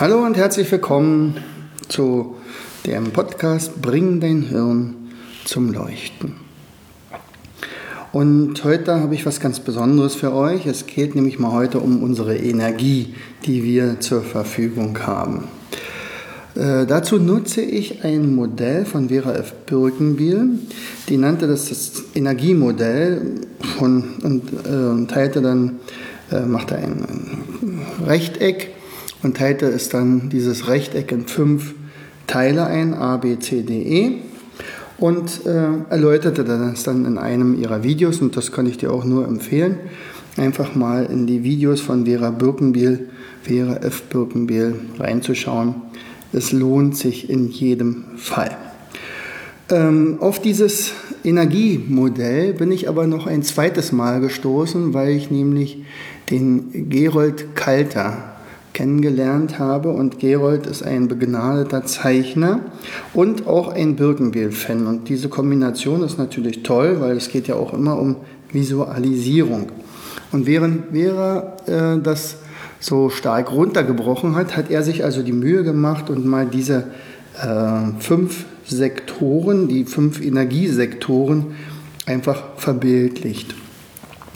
Hallo und herzlich willkommen zu dem Podcast Bring dein Hirn zum Leuchten. Und heute habe ich was ganz Besonderes für euch. Es geht nämlich mal heute um unsere Energie, die wir zur Verfügung haben. Äh, dazu nutze ich ein Modell von Vera F. Birkenbiel. Die nannte das das Energiemodell von, und äh, teilte dann, äh, machte ein, ein Rechteck und teilte es dann dieses Rechteck in fünf Teile ein, A, B, C, D, E und äh, erläuterte das dann in einem ihrer Videos und das kann ich dir auch nur empfehlen. Einfach mal in die Videos von Vera Birkenbiel, Vera F. Birkenbiel reinzuschauen. Es lohnt sich in jedem Fall. Ähm, auf dieses Energiemodell bin ich aber noch ein zweites Mal gestoßen, weil ich nämlich den Gerold Kalter kennengelernt habe. Und Gerold ist ein begnadeter Zeichner und auch ein Birkenbiel-Fan. Und diese Kombination ist natürlich toll, weil es geht ja auch immer um Visualisierung. Und während Vera äh, das so stark runtergebrochen hat, hat er sich also die Mühe gemacht und mal diese äh, fünf Sektoren, die fünf Energiesektoren einfach verbildlicht.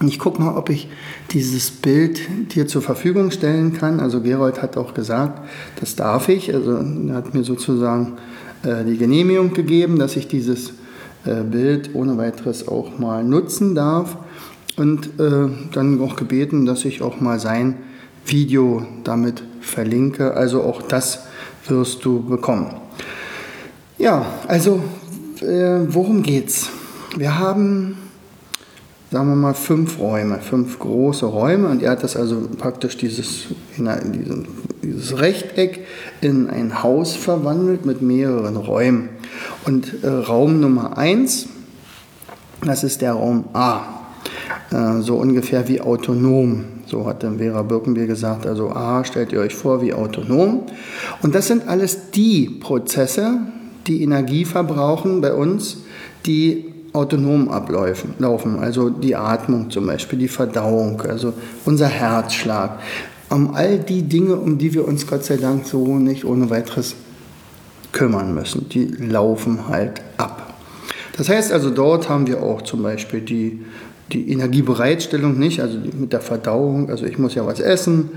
Ich gucke mal, ob ich dieses Bild dir zur Verfügung stellen kann. Also Gerold hat auch gesagt, das darf ich. Also er hat mir sozusagen äh, die Genehmigung gegeben, dass ich dieses äh, Bild ohne weiteres auch mal nutzen darf. Und äh, dann auch gebeten, dass ich auch mal sein Video damit verlinke. Also auch das wirst du bekommen. Ja, also äh, worum geht's? Wir haben sagen wir mal, fünf Räume, fünf große Räume. Und er hat das also praktisch dieses, dieses Rechteck in ein Haus verwandelt mit mehreren Räumen. Und äh, Raum Nummer eins, das ist der Raum A. Äh, so ungefähr wie autonom. So hat dann Vera Birkenbier gesagt. Also A stellt ihr euch vor wie autonom. Und das sind alles die Prozesse, die Energie verbrauchen bei uns, die autonom ablaufen, laufen, also die Atmung zum Beispiel, die Verdauung, also unser Herzschlag. Um all die Dinge, um die wir uns Gott sei Dank so nicht ohne weiteres kümmern müssen, die laufen halt ab. Das heißt also, dort haben wir auch zum Beispiel die, die Energiebereitstellung nicht, also mit der Verdauung, also ich muss ja was essen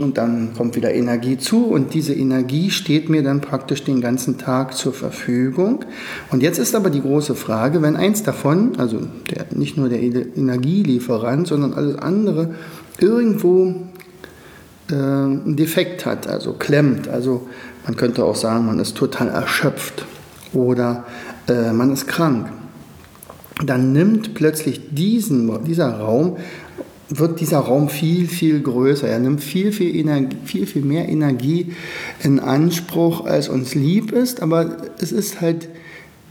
und dann kommt wieder Energie zu und diese Energie steht mir dann praktisch den ganzen Tag zur Verfügung. Und jetzt ist aber die große Frage, wenn eins davon, also der, nicht nur der Energielieferant, sondern alles andere irgendwo äh, einen Defekt hat, also klemmt, also man könnte auch sagen, man ist total erschöpft oder äh, man ist krank, dann nimmt plötzlich diesen, dieser Raum wird dieser Raum viel, viel größer. Er nimmt viel, viel, Energie, viel, viel mehr Energie in Anspruch, als uns lieb ist. Aber es ist halt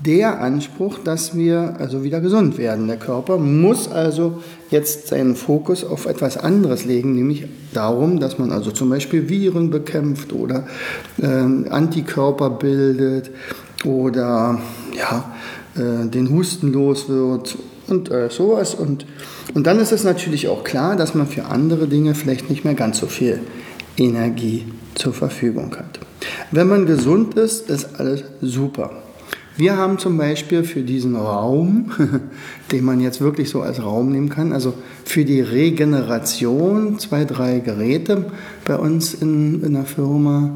der Anspruch, dass wir also wieder gesund werden. Der Körper muss also jetzt seinen Fokus auf etwas anderes legen, nämlich darum, dass man also zum Beispiel Viren bekämpft oder äh, Antikörper bildet oder ja, äh, den Husten los wird und äh, sowas. Und, und dann ist es natürlich auch klar, dass man für andere Dinge vielleicht nicht mehr ganz so viel Energie zur Verfügung hat. Wenn man gesund ist, ist alles super. Wir haben zum Beispiel für diesen Raum, den man jetzt wirklich so als Raum nehmen kann, also für die Regeneration zwei, drei Geräte bei uns in, in der Firma.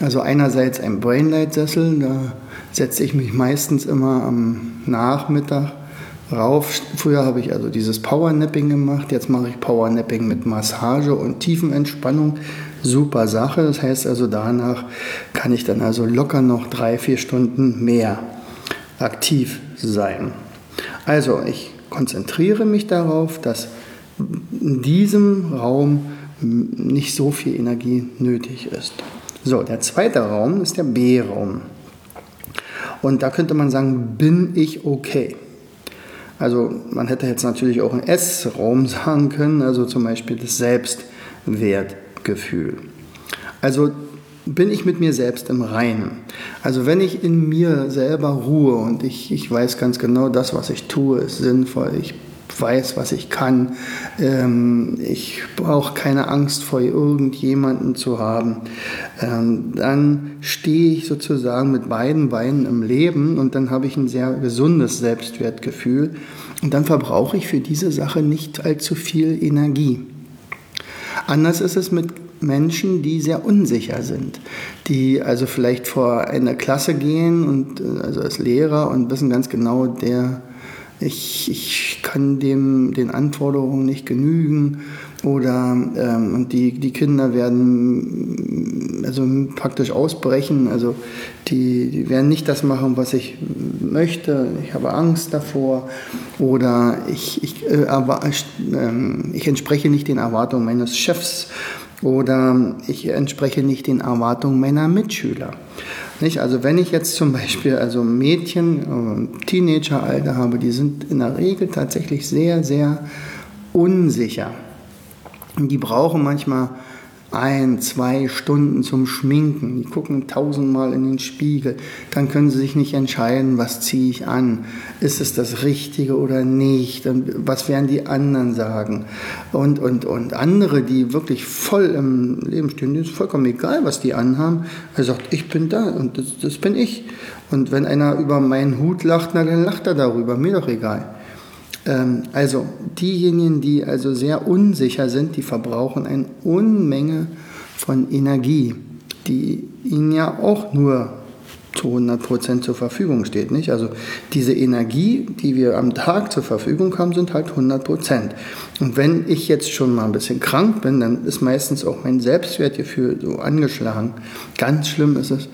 Also einerseits ein Brainlight-Sessel, da setze ich mich meistens immer am Nachmittag rauf. Früher habe ich also dieses Powernapping gemacht, jetzt mache ich Powernapping mit Massage und Tiefenentspannung. Super Sache. Das heißt also, danach kann ich dann also locker noch drei, vier Stunden mehr aktiv sein. Also ich konzentriere mich darauf, dass in diesem Raum nicht so viel Energie nötig ist. So, der zweite Raum ist der B-Raum. Und da könnte man sagen, bin ich okay? Also man hätte jetzt natürlich auch einen S-Raum sagen können, also zum Beispiel das Selbstwertgefühl. Also bin ich mit mir selbst im Reinen. Also wenn ich in mir selber ruhe und ich, ich weiß ganz genau, das, was ich tue, ist sinnvoll, ich weiß, was ich kann. Ähm, ich brauche keine Angst vor irgendjemanden zu haben. Ähm, dann stehe ich sozusagen mit beiden Beinen im Leben und dann habe ich ein sehr gesundes Selbstwertgefühl. Und dann verbrauche ich für diese Sache nicht allzu viel Energie. Anders ist es mit Menschen, die sehr unsicher sind, die also vielleicht vor eine Klasse gehen und äh, also als Lehrer und wissen ganz genau, der ich, ich kann dem, den Anforderungen nicht genügen oder ähm, und die, die Kinder werden also praktisch ausbrechen, also die, die werden nicht das machen, was ich möchte, ich habe Angst davor oder ich, ich, äh, äh, ich entspreche nicht den Erwartungen meines Chefs oder ich entspreche nicht den Erwartungen meiner Mitschüler. Nicht? Also wenn ich jetzt zum Beispiel also Mädchen, äh, Teenageralter habe, die sind in der Regel tatsächlich sehr, sehr unsicher. Und die brauchen manchmal ein, zwei Stunden zum Schminken. Die gucken tausendmal in den Spiegel. Dann können sie sich nicht entscheiden, was ziehe ich an. Ist es das Richtige oder nicht? Und was werden die anderen sagen? Und, und, und andere, die wirklich voll im Leben stehen, denen ist vollkommen egal, was die anhaben. Er sagt, ich bin da und das, das bin ich. Und wenn einer über meinen Hut lacht, na, dann lacht er darüber. Mir doch egal. Ähm, also diejenigen, die also sehr unsicher sind, die verbrauchen eine Unmenge von Energie, die ihnen ja auch nur zu 100 Prozent zur Verfügung steht. Nicht? Also diese Energie, die wir am Tag zur Verfügung haben, sind halt 100 Prozent. Und wenn ich jetzt schon mal ein bisschen krank bin, dann ist meistens auch mein Selbstwertgefühl so angeschlagen. Ganz schlimm ist es,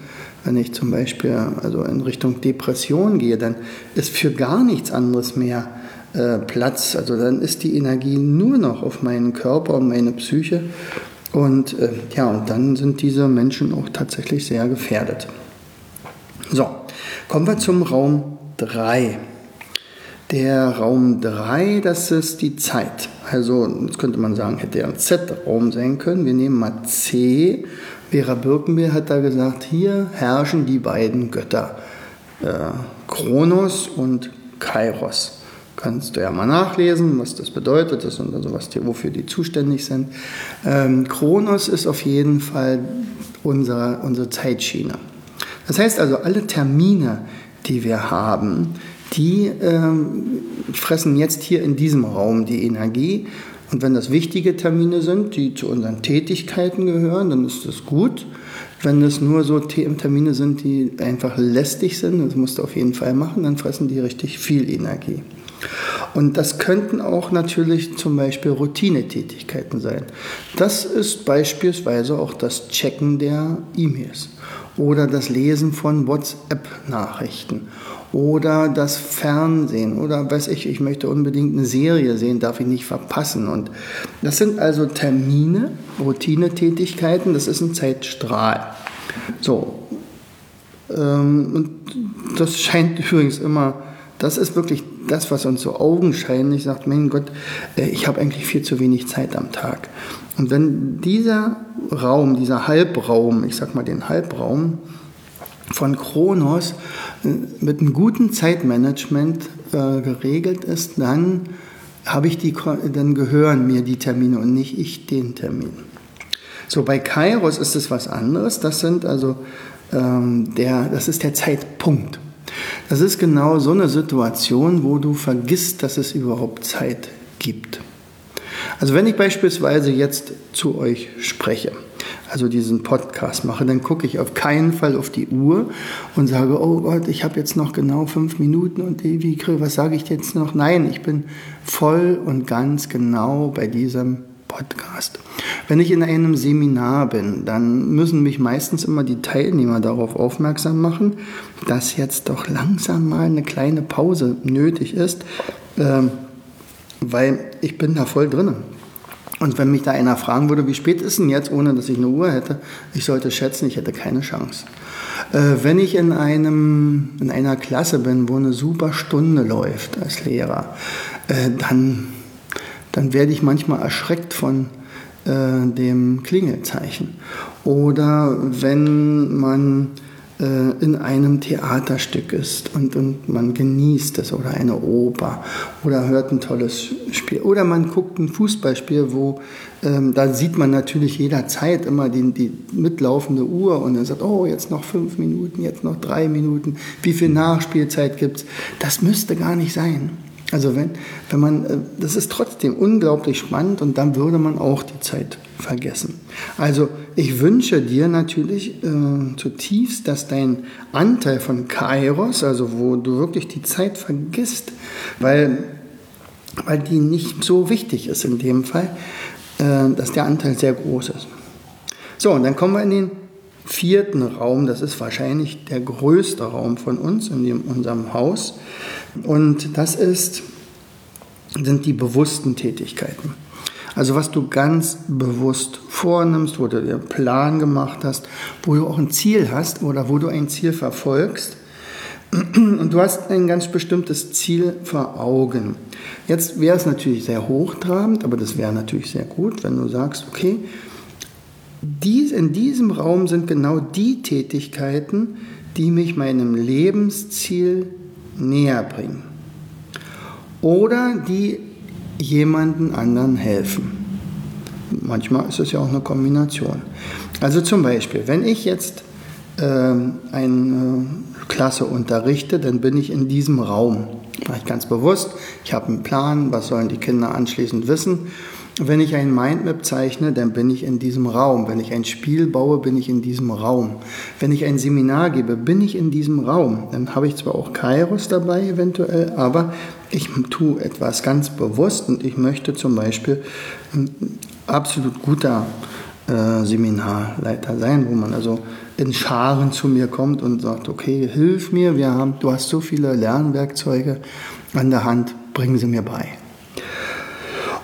wenn ich zum Beispiel also in Richtung Depression gehe, dann ist für gar nichts anderes mehr äh, Platz. Also dann ist die Energie nur noch auf meinen Körper und meine Psyche. Und äh, ja, und dann sind diese Menschen auch tatsächlich sehr gefährdet. So, kommen wir zum Raum 3. Der Raum 3, das ist die Zeit. Also, jetzt könnte man sagen, hätte ja ein Z-Raum sein können. Wir nehmen mal C. Vera Birkenbier hat da gesagt, hier herrschen die beiden Götter, äh, Kronos und Kairos. Kannst du ja mal nachlesen, was das bedeutet, das und also was die, wofür die zuständig sind. Ähm, Kronos ist auf jeden Fall unsere, unsere Zeitschiene. Das heißt also, alle Termine, die wir haben, die ähm, fressen jetzt hier in diesem Raum die Energie. Und wenn das wichtige Termine sind, die zu unseren Tätigkeiten gehören, dann ist das gut. Wenn es nur so Termine sind, die einfach lästig sind, das musst du auf jeden Fall machen, dann fressen die richtig viel Energie. Und das könnten auch natürlich zum Beispiel Routinetätigkeiten sein. Das ist beispielsweise auch das Checken der E-Mails oder das Lesen von WhatsApp-Nachrichten oder das Fernsehen oder weiß ich, ich möchte unbedingt eine Serie sehen, darf ich nicht verpassen. Und das sind also Termine, Routinetätigkeiten, das ist ein Zeitstrahl. So. Ähm, und das scheint übrigens immer, das ist wirklich das, was uns so augenscheinlich sagt, mein Gott, äh, ich habe eigentlich viel zu wenig Zeit am Tag. Und wenn dieser Raum, dieser Halbraum, ich sag mal den Halbraum von Kronos äh, mit einem guten Zeitmanagement äh, geregelt ist, dann habe ich die, dann gehören mir die Termine und nicht ich den Termin. So bei Kairos ist es was anderes. Das sind also ähm, der, das ist der Zeitpunkt. Das ist genau so eine Situation, wo du vergisst, dass es überhaupt Zeit gibt. Also wenn ich beispielsweise jetzt zu euch spreche, also diesen Podcast mache, dann gucke ich auf keinen Fall auf die Uhr und sage, oh Gott, ich habe jetzt noch genau fünf Minuten und wie, was sage ich jetzt noch? Nein, ich bin voll und ganz genau bei diesem Podcast. Wenn ich in einem Seminar bin, dann müssen mich meistens immer die Teilnehmer darauf aufmerksam machen, dass jetzt doch langsam mal eine kleine Pause nötig ist, äh, weil ich bin da voll drin. Und wenn mich da einer fragen würde, wie spät ist denn jetzt, ohne dass ich eine Uhr hätte, ich sollte schätzen, ich hätte keine Chance. Äh, wenn ich in, einem, in einer Klasse bin, wo eine super Stunde läuft als Lehrer, äh, dann, dann werde ich manchmal erschreckt von äh, dem Klingelzeichen. Oder wenn man äh, in einem Theaterstück ist und, und man genießt es oder eine Oper oder hört ein tolles Spiel oder man guckt ein Fußballspiel, wo ähm, da sieht man natürlich jederzeit immer die, die mitlaufende Uhr und dann sagt, oh, jetzt noch fünf Minuten, jetzt noch drei Minuten, wie viel Nachspielzeit gibt es? Das müsste gar nicht sein. Also wenn, wenn man, äh, das ist trotzdem unglaublich spannend und dann würde man auch die Zeit vergessen. Also ich wünsche dir natürlich äh, zutiefst, dass dein Anteil von Kairos, also wo du wirklich die Zeit vergisst, weil, weil die nicht so wichtig ist in dem Fall, äh, dass der Anteil sehr groß ist. So, und dann kommen wir in den vierten Raum, das ist wahrscheinlich der größte Raum von uns in unserem Haus. Und das ist, sind die bewussten Tätigkeiten. Also was du ganz bewusst vornimmst, wo du dir einen Plan gemacht hast, wo du auch ein Ziel hast oder wo du ein Ziel verfolgst. Und du hast ein ganz bestimmtes Ziel vor Augen. Jetzt wäre es natürlich sehr hochtrabend, aber das wäre natürlich sehr gut, wenn du sagst, okay, dies, in diesem Raum sind genau die Tätigkeiten, die mich meinem Lebensziel näher bringen. Oder die jemanden anderen helfen. Manchmal ist es ja auch eine Kombination. Also zum Beispiel, wenn ich jetzt äh, eine Klasse unterrichte, dann bin ich in diesem Raum. Ich ganz bewusst. Ich habe einen Plan, was sollen die Kinder anschließend wissen. Wenn ich ein Mindmap zeichne, dann bin ich in diesem Raum. Wenn ich ein Spiel baue, bin ich in diesem Raum. Wenn ich ein Seminar gebe, bin ich in diesem Raum. Dann habe ich zwar auch Kairos dabei eventuell, aber ich tue etwas ganz bewusst und ich möchte zum Beispiel ein absolut guter äh, Seminarleiter sein, wo man also in Scharen zu mir kommt und sagt, okay, hilf mir, wir haben, du hast so viele Lernwerkzeuge an der Hand, bringen sie mir bei.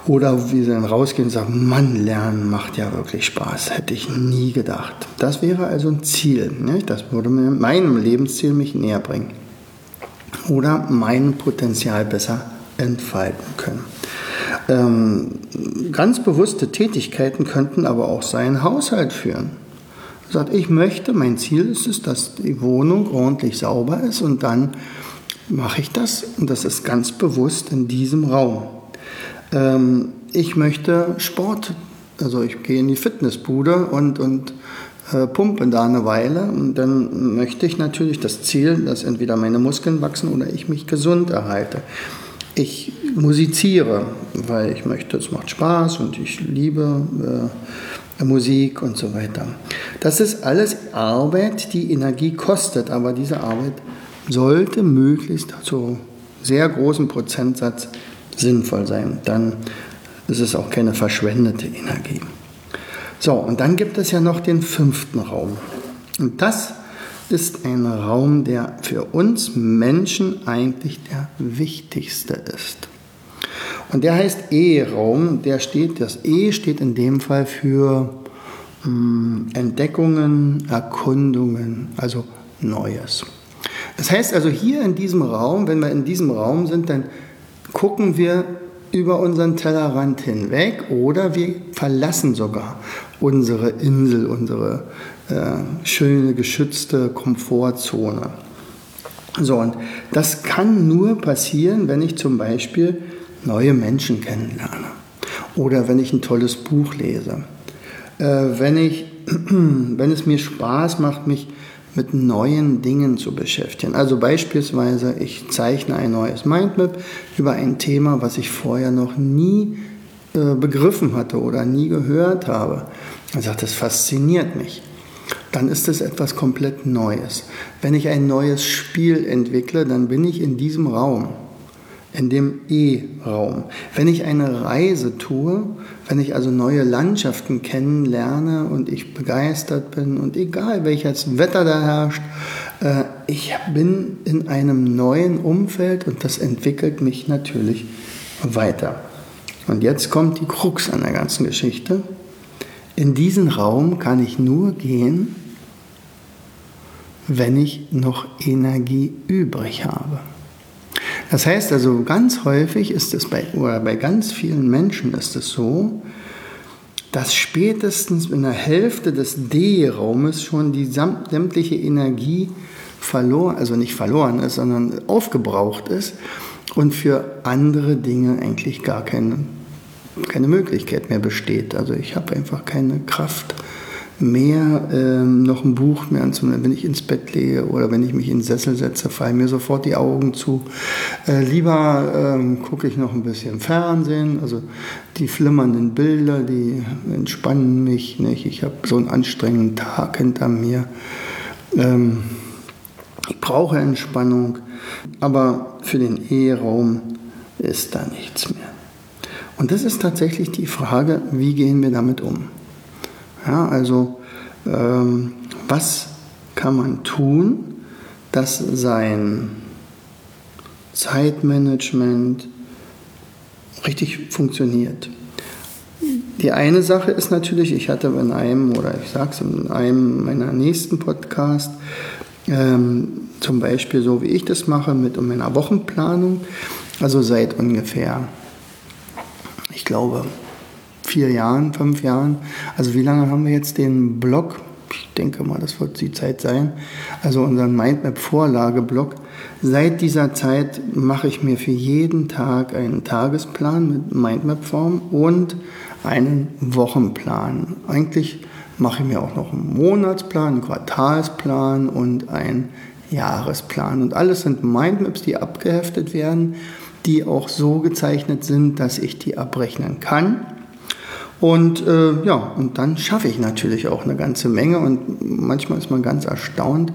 Oder wie sie dann rausgehen und sagen, Mann, Lernen macht ja wirklich Spaß, hätte ich nie gedacht. Das wäre also ein Ziel. Nicht? Das würde mir meinem Lebensziel mich näher bringen. Oder mein Potenzial besser entfalten können. Ähm, ganz bewusste Tätigkeiten könnten aber auch seinen Haushalt führen. Sagt, ich möchte, mein Ziel ist es, dass die Wohnung ordentlich sauber ist und dann mache ich das und das ist ganz bewusst in diesem Raum. Ähm, ich möchte Sport, also ich gehe in die Fitnessbude und, und äh, pumpe da eine Weile und dann möchte ich natürlich das Ziel, dass entweder meine Muskeln wachsen oder ich mich gesund erhalte. Ich musiziere, weil ich möchte, es macht Spaß und ich liebe äh, Musik und so weiter. Das ist alles Arbeit, die Energie kostet, aber diese Arbeit sollte möglichst zu sehr großem Prozentsatz sinnvoll sein. Dann ist es auch keine verschwendete Energie. So, und dann gibt es ja noch den fünften Raum. Und das ist ein Raum, der für uns Menschen eigentlich der wichtigste ist. Und der heißt E-Raum. Der steht, das E steht in dem Fall für mh, hm, Entdeckungen, Erkundungen, also Neues. Das heißt also hier in diesem Raum, wenn wir in diesem Raum sind, dann gucken wir über unseren Tellerrand hinweg oder wir verlassen sogar unsere Insel, unsere äh, schöne geschützte Komfortzone. So, und das kann nur passieren, wenn ich zum Beispiel neue Menschen kennenlerne oder wenn ich ein tolles Buch lese, äh, wenn, ich, wenn es mir Spaß macht, mich mit neuen Dingen zu beschäftigen. Also beispielsweise, ich zeichne ein neues Mindmap über ein Thema, was ich vorher noch nie äh, begriffen hatte oder nie gehört habe. Er sagt, das fasziniert mich. Dann ist es etwas komplett Neues. Wenn ich ein neues Spiel entwickle, dann bin ich in diesem Raum in dem E-Raum. Wenn ich eine Reise tue, wenn ich also neue Landschaften kennenlerne und ich begeistert bin und egal welches Wetter da herrscht, äh, ich bin in einem neuen Umfeld und das entwickelt mich natürlich weiter. Und jetzt kommt die Krux an der ganzen Geschichte. In diesen Raum kann ich nur gehen, wenn ich noch Energie übrig habe. Das heißt also, ganz häufig ist es bei, oder bei ganz vielen Menschen ist es so, dass spätestens in der Hälfte des D-Raumes schon die sämtliche Energie verloren, also nicht verloren ist, sondern aufgebraucht ist und für andere Dinge eigentlich gar keine, keine Möglichkeit mehr besteht. Also ich habe einfach keine Kraft mehr, ähm, noch ein Buch mehr anzunehmen, wenn ich ins Bett lege oder wenn ich mich in den Sessel setze, fallen mir sofort die Augen zu. Äh, lieber ähm, gucke ich noch ein bisschen Fernsehen, also die flimmernden Bilder, die entspannen mich. Nicht? Ich habe so einen anstrengenden Tag hinter mir. Ähm, ich brauche Entspannung, aber für den Eheraum ist da nichts mehr. Und das ist tatsächlich die Frage, wie gehen wir damit um? Ja, also ähm, was kann man tun, dass sein Zeitmanagement richtig funktioniert? Die eine Sache ist natürlich, ich hatte in einem, oder ich sage es in einem meiner nächsten Podcasts, ähm, zum Beispiel so wie ich das mache mit meiner Wochenplanung, also seit ungefähr, ich glaube, vier Jahren, fünf Jahren. Also wie lange haben wir jetzt den Blog? Ich denke mal, das wird die Zeit sein. Also unseren Mindmap-Vorlageblock. Seit dieser Zeit mache ich mir für jeden Tag einen Tagesplan mit Mindmap-Form und einen Wochenplan. Eigentlich mache ich mir auch noch einen Monatsplan, einen Quartalsplan und einen Jahresplan. Und alles sind Mindmaps, die abgeheftet werden, die auch so gezeichnet sind, dass ich die abrechnen kann und äh, ja, und dann schaffe ich natürlich auch eine ganze Menge und manchmal ist man ganz erstaunt,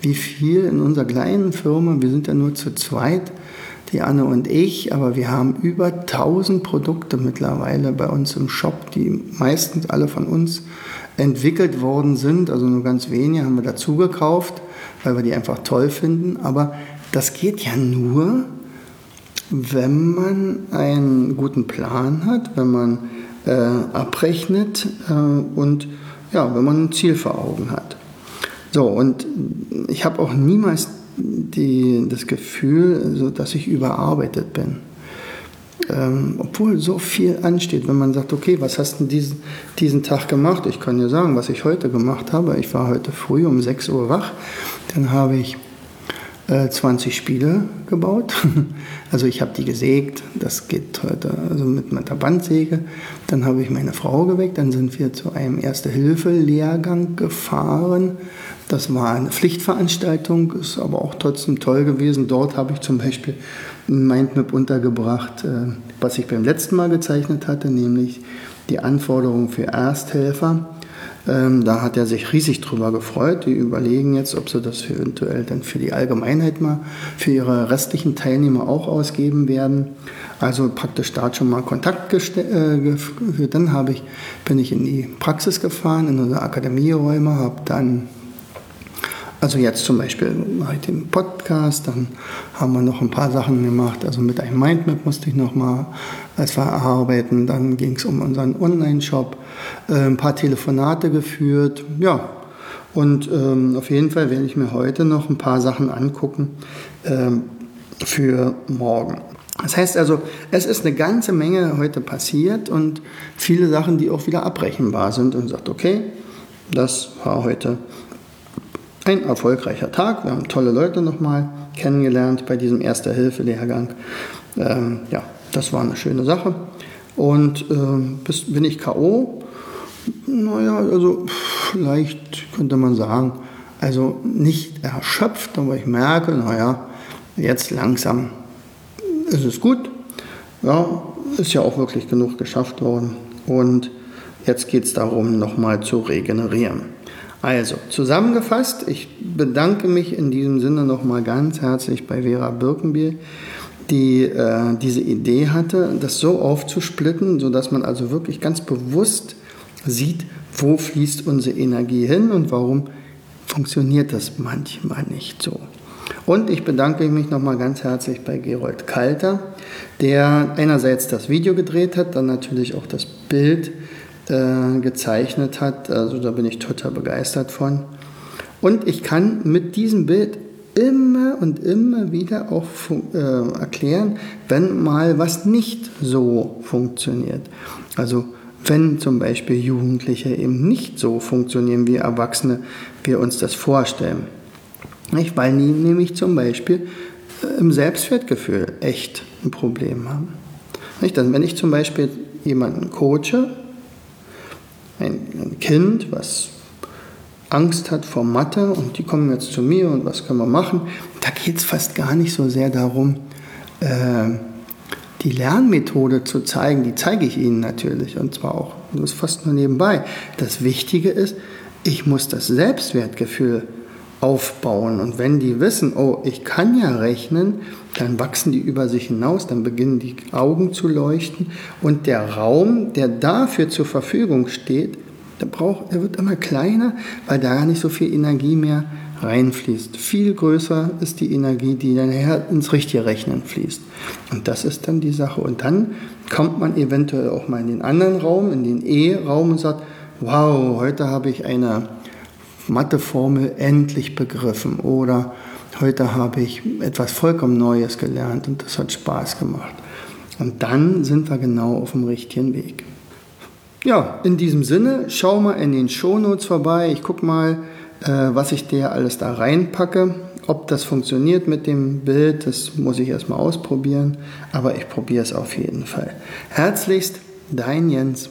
wie viel in unserer kleinen Firma, wir sind ja nur zu zweit, die Anne und ich, aber wir haben über 1000 Produkte mittlerweile bei uns im Shop, die meistens alle von uns entwickelt worden sind. Also nur ganz wenige haben wir dazu gekauft, weil wir die einfach toll finden. Aber das geht ja nur, wenn man einen guten Plan hat, wenn man äh, abrechnet äh, und ja, wenn man ein Ziel vor Augen hat. So, und ich habe auch niemals die, das Gefühl, also, dass ich überarbeitet bin. Ähm, obwohl so viel ansteht, wenn man sagt, okay, was hast du diesen, diesen Tag gemacht? Ich kann dir sagen, was ich heute gemacht habe. Ich war heute früh um 6 Uhr wach, dann habe ich 20 äh, Spiele gebaut. Also ich habe die gesägt, das geht heute also mit meiner Bandsäge. Dann habe ich meine Frau geweckt, dann sind wir zu einem Erste-Hilfe-Lehrgang gefahren. Das war eine Pflichtveranstaltung, ist aber auch trotzdem toll gewesen. Dort habe ich zum Beispiel ein Mindmap untergebracht, äh, was ich beim letzten Mal gezeichnet hatte, nämlich die Anforderungen für Ersthelfer ähm, da hat er sich riesig drüber gefreut. Die überlegen jetzt, ob sie das eventuell dann für die Allgemeinheit mal, für ihre restlichen Teilnehmer auch ausgeben werden. Also praktisch da schon mal Kontakt geführt. Äh, dann ich, bin ich in die Praxis gefahren, in unsere Akademieräume, habe dann also jetzt zum Beispiel mache ich den Podcast, dann haben wir noch ein paar Sachen gemacht. Also mit einem Mindmap musste ich noch mal als verarbeiten. Dann ging es um unseren Online-Shop, äh, ein paar Telefonate geführt. Ja, und ähm, auf jeden Fall werde ich mir heute noch ein paar Sachen angucken ähm, für morgen. Das heißt also, es ist eine ganze Menge heute passiert und viele Sachen, die auch wieder abbrechenbar sind und sagt, okay, das war heute ein erfolgreicher Tag. Wir haben tolle Leute nochmal kennengelernt bei diesem Erste-Hilfe-Lehrgang. Ähm, ja, das war eine schöne Sache. Und ähm, bin ich K.O.? Naja, also vielleicht könnte man sagen, also nicht erschöpft, aber ich merke, naja, jetzt langsam ist es gut. Ja, ist ja auch wirklich genug geschafft worden. Und jetzt geht es darum, nochmal zu regenerieren. Also, zusammengefasst, ich bedanke mich in diesem Sinne nochmal ganz herzlich bei Vera Birkenbiel, die äh, diese Idee hatte, das so aufzusplitten, sodass man also wirklich ganz bewusst sieht, wo fließt unsere Energie hin und warum funktioniert das manchmal nicht so. Und ich bedanke mich nochmal ganz herzlich bei Gerold Kalter, der einerseits das Video gedreht hat, dann natürlich auch das Bild äh, gezeichnet hat. Also da bin ich total begeistert von. Und ich kann mit diesem Bild immer und immer wieder auch äh, erklären, wenn mal was nicht so funktioniert. Also wenn zum Beispiel Jugendliche eben nicht so funktionieren wie Erwachsene, wir uns das vorstellen. Nicht? Weil die nämlich zum Beispiel äh, im Selbstwertgefühl echt ein Problem haben. Nicht? Dann, wenn ich zum Beispiel jemanden coache, ein Kind, was Angst hat vor Mathe und die kommen jetzt zu mir und was können wir machen, da geht es fast gar nicht so sehr darum, äh, die Lernmethode zu zeigen, die zeige ich Ihnen natürlich und zwar auch, das ist fast nur nebenbei. Das Wichtige ist, ich muss das Selbstwertgefühl aufbauen und wenn die wissen, oh, ich kann ja rechnen, dann wachsen die über sich hinaus, dann beginnen die Augen zu leuchten und der Raum, der dafür zur Verfügung steht, der, braucht, der wird immer kleiner, weil da gar nicht so viel Energie mehr reinfließt. Viel größer ist die Energie, die dann ins richtige Rechnen fließt. Und das ist dann die Sache. Und dann kommt man eventuell auch mal in den anderen Raum, in den E-Raum und sagt, wow, heute habe ich eine Matheformel endlich begriffen oder heute habe ich etwas vollkommen Neues gelernt und das hat Spaß gemacht. Und dann sind wir genau auf dem richtigen Weg. Ja, in diesem Sinne, schau mal in den Shownotes vorbei. Ich gucke mal, äh, was ich dir alles da reinpacke. Ob das funktioniert mit dem Bild, das muss ich erstmal ausprobieren, aber ich probiere es auf jeden Fall. Herzlichst, dein Jens.